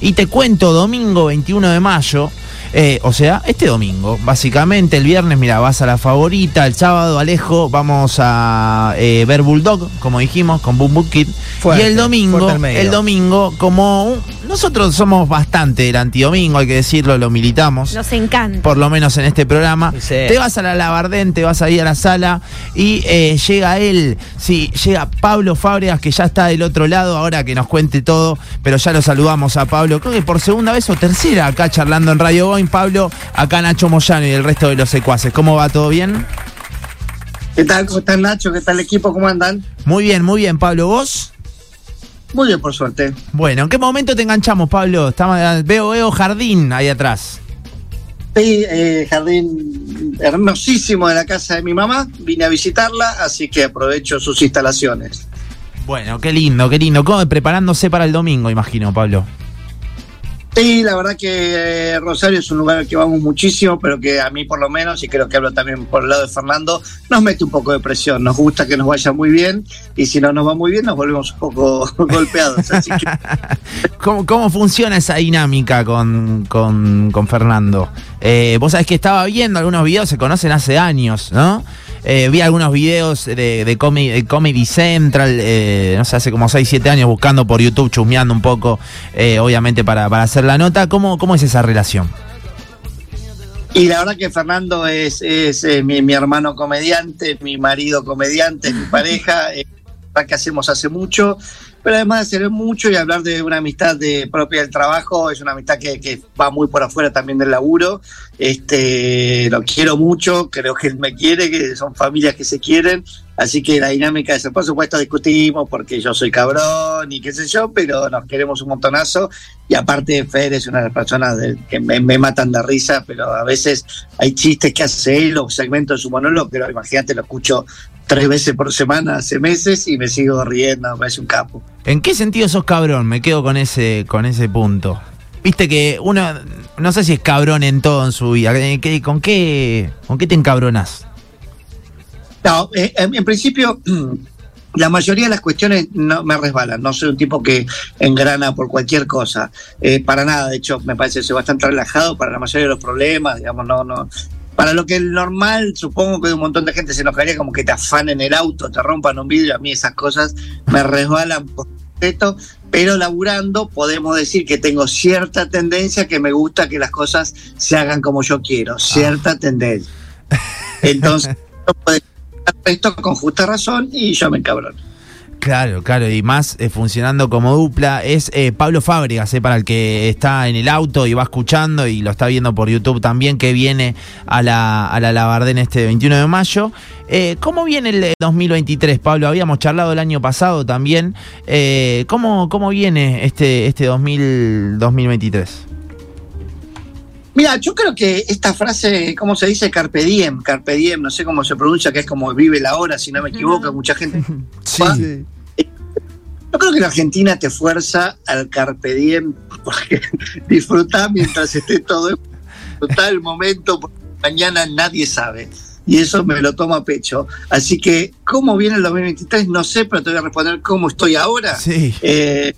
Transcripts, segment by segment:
Y te cuento, domingo 21 de mayo, eh, o sea, este domingo, básicamente, el viernes, mira, vas a la favorita, el sábado, Alejo, vamos a eh, ver Bulldog, como dijimos, con Boom Boom Kid. y el domingo, el domingo, como nosotros somos bastante del antidomingo, hay que decirlo, lo militamos. Nos encanta. Por lo menos en este programa. Te vas a la Labardén, te vas ahí a la sala y eh, llega él, sí, llega Pablo Fábregas, que ya está del otro lado, ahora que nos cuente todo, pero ya lo saludamos a Pablo, creo que por segunda vez o tercera acá charlando en Radio Boeing, Pablo, acá Nacho Moyano y el resto de los secuaces. ¿Cómo va? ¿Todo bien? ¿Qué tal? ¿Cómo están Nacho? ¿Qué tal el equipo? ¿Cómo andan? Muy bien, muy bien, Pablo. ¿Vos? Muy bien, por suerte. Bueno, ¿en qué momento te enganchamos, Pablo? Estamos, veo, veo jardín ahí atrás. Sí, eh, jardín hermosísimo de la casa de mi mamá. Vine a visitarla, así que aprovecho sus instalaciones. Bueno, qué lindo, qué lindo. ¿Cómo preparándose para el domingo, imagino, Pablo? Sí, la verdad que eh, Rosario es un lugar al que vamos muchísimo, pero que a mí por lo menos, y creo que hablo también por el lado de Fernando, nos mete un poco de presión. Nos gusta que nos vaya muy bien y si no nos va muy bien nos volvemos un poco golpeados. ¿Cómo, funciona esa dinámica con, Fernando? Eh, vos sabés que estaba viendo algunos videos, se conocen hace años, ¿no? Eh, vi algunos videos de, Comedy, Central, eh, no sé, hace como 6, 7 años buscando por YouTube, chusmeando un poco, eh, obviamente para, hacer la nota. ¿Cómo, ¿Cómo es esa relación? Y la verdad que Fernando es, es mi, mi, hermano comediante, mi marido comediante, mi pareja, que hacemos hace mucho pero además de hacer mucho y hablar de una amistad de, propia del trabajo, es una amistad que, va muy por afuera también del laburo. Este, lo quiero mucho, creo que él me quiere, que son familias que se quieren, así que la dinámica es, por supuesto discutimos porque yo soy cabrón y qué sé yo, pero nos queremos un montonazo y aparte Fer es una de las personas que me, matan de risa, pero a veces hay chistes que hace él o segmentos de su monólogo, pero imagínate, lo escucho tres veces por semana hace meses y me sigo riendo, me parece un capo. ¿En qué sentido sos cabrón? Me quedo con ese, con ese punto. Viste que uno, no sé si es cabrón en todo en su vida. ¿Con qué, con qué te encabronas? No, eh, en, principio, la mayoría de las cuestiones no me resbalan. No soy un tipo que engrana por cualquier cosa. Eh, para nada, de hecho, me parece que soy bastante relajado para la mayoría de los problemas. Digamos, no, no, para lo que es normal, supongo que un montón de gente se enojaría como que te afanen el auto, te rompan un vidrio. A mí esas cosas me resbalan por completo, pero laburando podemos decir que tengo cierta tendencia que me gusta que las cosas se hagan como yo quiero, cierta ah. tendencia. Entonces, esto con justa razón y yo me encabrono. Claro, claro, y más eh, funcionando como dupla es eh, Pablo Fábregas, eh, para el que está en el auto y va escuchando y lo está viendo por YouTube también, que viene a la, a la Labardén este 21 de mayo. ¿Cómo viene el 2023, Pablo? Habíamos charlado el año pasado también. ¿cómo, ¿Cómo viene este, este 2023? Mira, yo creo que esta frase, ¿cómo se dice? Carpe diem, carpe diem, no sé cómo se pronuncia, que es como vive la hora, si no me equivoco, mucha gente. Sí. Yo creo que la Argentina te fuerza al carpe diem, porque disfrutar mientras esté todo, disfrutar el momento, porque mañana nadie sabe. Y eso me lo tomo a pecho. Así que, ¿cómo viene el 2023? No sé, pero te voy a responder cómo estoy ahora. Sí. Eh,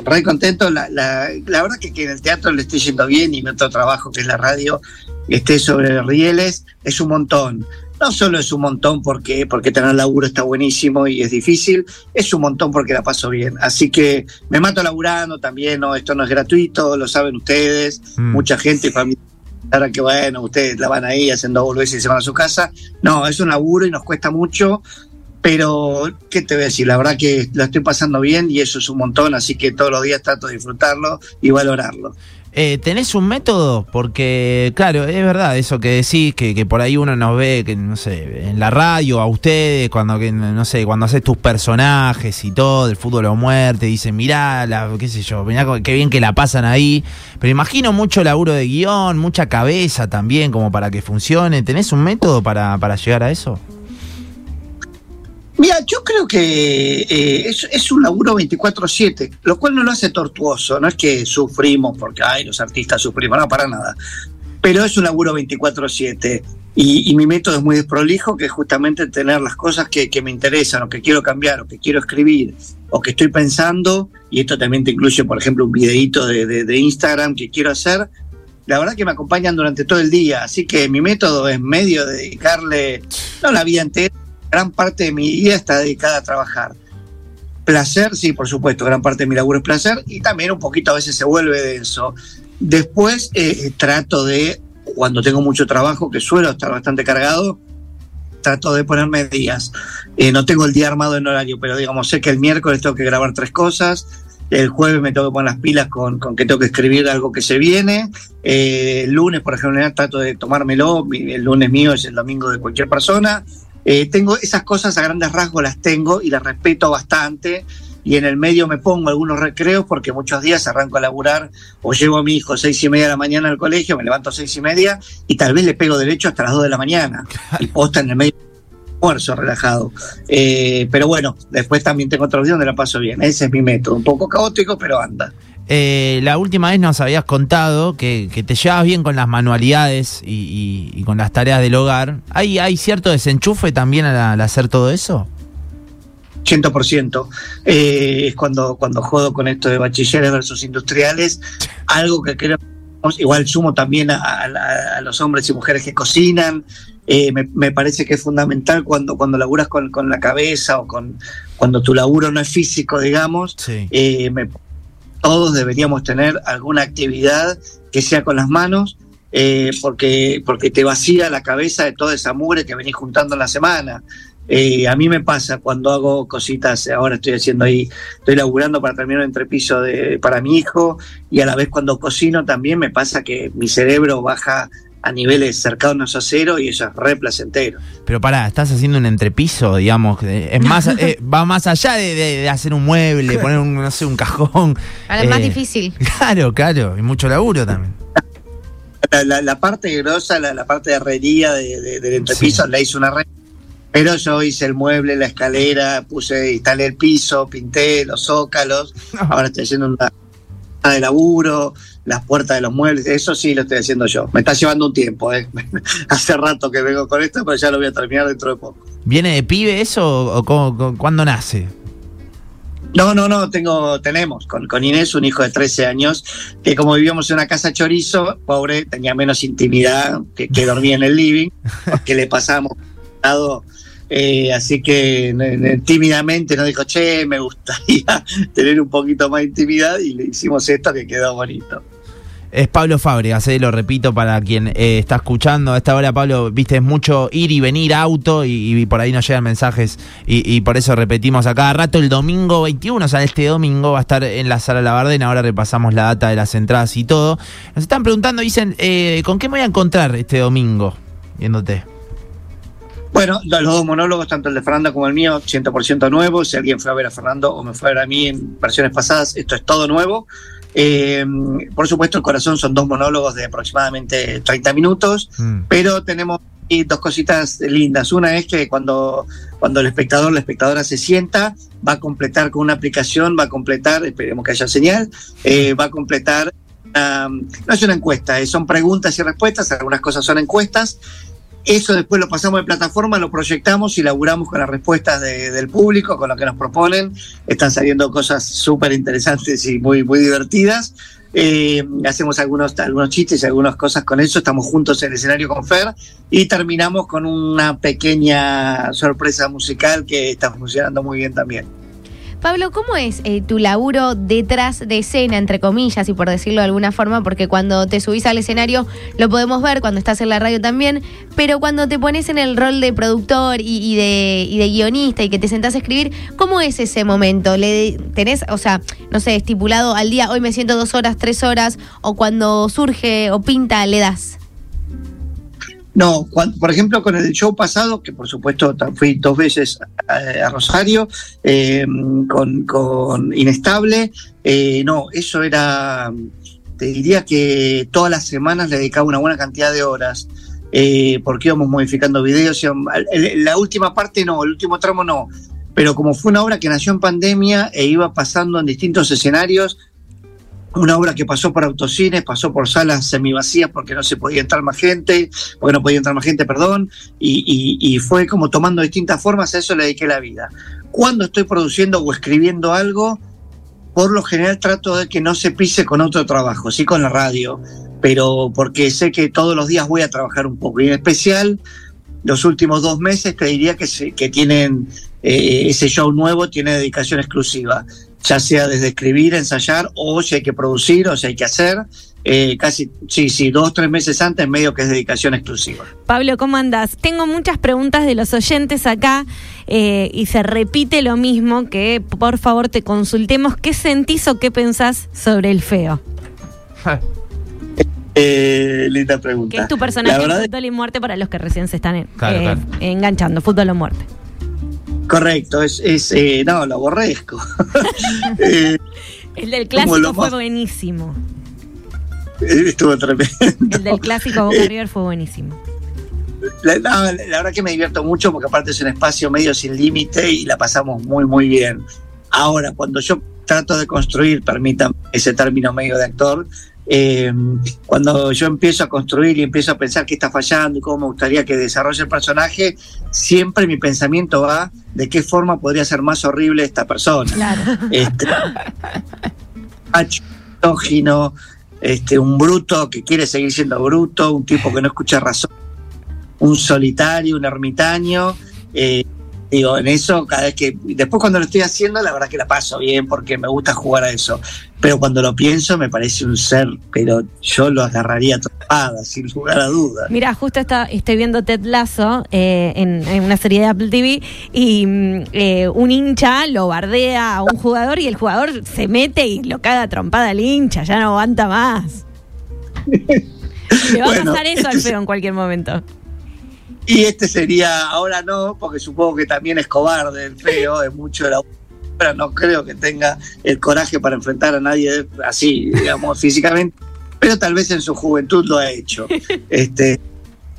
re contento. La, la, la, verdad que, que en el teatro le estoy yendo bien y mi otro trabajo, que es la radio, esté sobre rieles, es un montón. No solo es un montón porque, porque tener laburo está buenísimo y es difícil, es un montón porque la paso bien. Así que me mato laburando también, no, esto no es gratuito, lo saben ustedes, mm. mucha gente, familia ahora que bueno, ustedes la van ahí haciendo boludeces y se van a su casa. No, es un laburo y nos cuesta mucho, pero, ¿qué te voy a decir? La verdad que lo estoy pasando bien y eso es un montón, así que todos los días trato de disfrutarlo y valorarlo. Eh, ¿Tenés un método? Porque, claro, es verdad eso que decís, que, que, por ahí uno nos ve, que no sé, en la radio, a ustedes, cuando, que, no sé, cuando haces tus personajes y todo, el fútbol o muerte, dicen, mirá, la, qué sé yo, mirá qué bien que la pasan ahí. Pero imagino mucho laburo de guion, mucha cabeza también, como para que funcione. ¿Tenés un método para, para llegar a eso? Mira, yo creo que eh, es, un laburo 24-7, lo cual no lo hace tortuoso. No es que sufrimos porque, ay, los artistas sufrimos, no, para nada. Pero es un laburo 24-7. Y, mi método es muy desprolijo, que es justamente tener las cosas que, me interesan, o que quiero cambiar, o que quiero escribir, o que estoy pensando, y esto también te incluye, por ejemplo, un videíto de, Instagram que quiero hacer, la verdad que me acompañan durante todo el día, así que mi método es medio de dedicarle, no la vida entera, gran parte de mi día está dedicada a trabajar. Placer, sí, por supuesto, gran parte de mi laburo es placer y también un poquito a veces se vuelve denso. Después eh, trato de, cuando tengo mucho trabajo, que suelo estar bastante cargado, trato de ponerme días. Eh, no tengo el día armado en horario, pero digamos, sé que el miércoles tengo que grabar tres cosas, el jueves me tengo que poner las pilas con, que tengo que escribir algo que se viene. Eh, el lunes, por ejemplo, trato de tomármelo. El lunes mío es el domingo de cualquier persona. Eh, tengo esas cosas a grandes rasgos, las tengo y las respeto bastante. Y en el medio me pongo algunos recreos porque muchos días arranco a laburar o llevo a mi hijo seis y media de la mañana al colegio, me levanto seis y media y tal vez le pego derecho hasta las dos de la mañana. Y posta en el medio almuerzo relajado. Eh, pero bueno, después también tengo otra opción donde la paso bien. Ese es mi método, un poco caótico, pero anda. Eh, la última vez nos habías contado que, te llevas bien con las manualidades y, con las tareas del hogar. ¿Hay, hay cierto desenchufe también al, hacer todo eso? 100%. Eh, es cuando, cuando jodo con esto de bachilleres versus industriales, algo que creo, igual sumo también a los hombres y mujeres que cocinan, eh, me, parece que es fundamental cuando, cuando laburas con, la cabeza o con cuando tu laburo no es físico, digamos. Eh, todos deberíamos tener alguna actividad que sea con las manos, eh, porque, porque te vacía la cabeza de toda esa mugre que venís juntando en la semana. a mí me pasa cuando hago cositas, ahora estoy haciendo ahí, estoy laburando para terminar un entrepiso de, para mi hijo y a la vez cuando cocino también me pasa que mi cerebro baja a niveles cercanos a cero y eso es re placentero. Pero pará, estás haciendo un entrepiso, digamos, es más, eh, va más allá de, hacer un mueble, poner un, no sé, un cajón. Ahora es más eh, difícil. Claro, claro, y mucho laburo también. La, parte grosa, la, parte de herrería del entrepiso, la hizo una red. Pero yo hice el mueble, la escalera, puse, instalé el piso, pinté los zócalos. Ahora estoy haciendo una de laburo, las puertas de los muebles, eso sí lo estoy haciendo yo. Me está llevando un tiempo, ¿eh? hace rato que vengo con esto, pero ya lo voy a terminar dentro de poco. ¿Viene de pibe eso o cuándo nace? No, no, no, tengo, tenemos con, con, Inés un hijo de 13 años que como vivíamos en una casa chorizo, pobre, tenía menos intimidad que, que dormía en el living, porque le pasamos eh, así que tímidamente nos dijo, che, me gustaría tener un poquito más de intimidad y le hicimos esto que quedó bonito. Es Pablo Fábregas, eh, lo repito para quien eh, está escuchando. A esta hora, Pablo, viste, es mucho ir y venir auto y, por ahí nos llegan mensajes y, por eso repetimos a cada rato el domingo 21, o sea, este domingo va a estar en la sala Labardena. Ahora repasamos la data de las entradas y todo. Nos están preguntando, dicen, eh, ¿con qué me voy a encontrar este domingo viéndote? Bueno, los dos monólogos, tanto el de Fernando como el mío, 100% nuevos. Si alguien fue a ver a Fernando o me fue a ver a mí en versiones pasadas, esto es todo nuevo. Eh, por supuesto, el corazón son dos monólogos de aproximadamente 30 minutos, mm. pero tenemos dos cositas lindas. Una es que cuando, cuando el espectador, la espectadora se sienta, va a completar con una aplicación, va a completar, esperemos que haya señal, eh, va a completar, no es una encuesta, eh, son preguntas y respuestas, algunas cosas son encuestas, eso después lo pasamos de plataforma, lo proyectamos y laburamos con las respuestas del público, con lo que nos proponen. Están saliendo cosas súper interesantes y muy, muy divertidas. Eh, hacemos algunos, algunos chistes y algunas cosas con eso. Estamos juntos en el escenario con Fer y terminamos con una pequeña sorpresa musical que está funcionando muy bien también. Pablo, ¿cómo es eh, tu laburo detrás de escena, entre comillas, y por decirlo de alguna forma? Porque cuando te subís al escenario lo podemos ver, cuando estás en la radio también, pero cuando te pones en el rol de productor y, de, y de, guionista y que te sentás a escribir, ¿cómo es ese momento? ¿Le ¿Tenés, o sea, no sé, estipulado al día, hoy me siento dos horas, tres horas, o cuando surge o pinta, le das? No, por ejemplo, con el show pasado, que por supuesto fui dos veces a, Rosario, eh, con, Inestable, eh, no, eso era, te diría que todas las semanas le dedicaba una buena cantidad de horas, eh, porque íbamos modificando videos. la última parte no, el último tramo no, pero como fue una obra que nació en pandemia e iba pasando en distintos escenarios, una obra que pasó por autocines, pasó por salas semivacías porque no se podía entrar más gente, porque no podía entrar más gente, perdón, y, y, fue como tomando distintas formas, a eso le dediqué la vida. Cuando estoy produciendo o escribiendo algo, por lo general trato de que no se pise con otro trabajo, sí con la radio, pero porque sé que todos los días voy a trabajar un poco, y en especial los últimos dos meses te diría que, se, que tienen eh, ese show nuevo, tiene dedicación exclusiva ya sea desde escribir, ensayar, o si hay que producir, o si hay que hacer. Eh, casi, sí, sí, dos, tres meses antes, medio que es dedicación exclusiva. Pablo, ¿cómo andás? Tengo muchas preguntas de los oyentes acá eh, y se repite lo mismo, que por favor te consultemos qué sentís o qué pensás sobre el feo. Eh, linda pregunta. ¿Qué es tu personaje de Fútbol y Muerte para los que recién se están enganchando? Fútbol o Muerte. Correcto, es, es eh, no, lo aborrezco. Eh, el del clásico fue buenísimo. Eh, estuvo tremendo. El del clásico Boca River fue buenísimo. La, la, verdad que me divierto mucho porque aparte es un espacio medio sin límite y la pasamos muy, muy bien. Ahora, cuando yo trato de construir, permítanme ese término medio de actor, eh, cuando yo empiezo a construir y empiezo a pensar qué está fallando y cómo me gustaría que desarrolle el personaje, siempre mi pensamiento va de qué forma podría ser más horrible esta persona. Claro. Este, este, un bruto que quiere seguir siendo bruto, un tipo que no escucha razón, un solitario, un ermitaño. Eh, digo, en eso, cada vez que. Después, cuando lo estoy haciendo, la verdad que la paso bien porque me gusta jugar a eso. Pero cuando lo pienso, me parece un ser, pero yo lo agarraría topada, sin lugar a dudas. Mira, justo está, estoy viendo Ted Lasso eh, en, una serie de Apple TV y mm, eh, un hincha lo bardea a un jugador y el jugador se mete y lo caga trompada al hincha, ya no aguanta más. Le va a pasar eso al feo en cualquier momento. Y este sería, ahora no, porque supongo que también es cobarde, feo, es mucho de la pero no creo que tenga el coraje para enfrentar a nadie así, digamos, físicamente, pero tal vez en su juventud lo ha hecho. Este,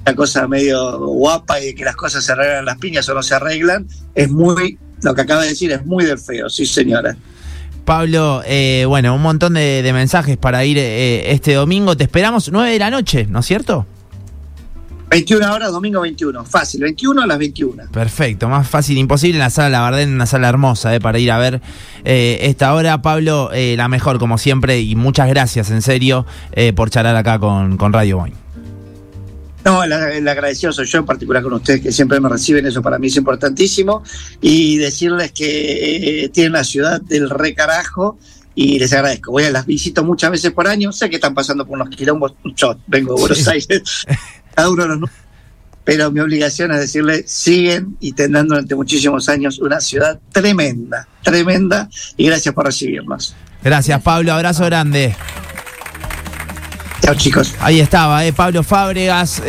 una cosa medio guapa y que las cosas se arreglan las piñas o no se arreglan, es muy, lo que acaba de decir es muy del feo, sí señora. Pablo, eh, bueno, un montón de, mensajes para ir eh, este domingo. Te esperamos 9 de la noche, ¿no es cierto? 21 horas, domingo 21. Fácil, 21 a las 21. Perfecto, más fácil imposible en la sala La Bardén, una sala hermosa eh, para ir a ver eh, esta hora. Pablo, eh, la mejor como siempre y muchas gracias en serio eh, por charlar acá con, con Radio Boy. No, el, agradecido soy yo en particular con ustedes que siempre me reciben, eso para mí es importantísimo. Y decirles que tienen la ciudad del recarajo y les agradezco. Voy a las visito muchas veces por año, sé que están pasando por unos quilombos, yo vengo de Buenos Aires. los pero mi obligación es decirle, siguen y tendrán durante muchísimos años una ciudad tremenda, tremenda, y gracias por recibirnos. Gracias, Pablo, abrazo grande. Chao, chicos. Ahí estaba, eh, Pablo Fábregas.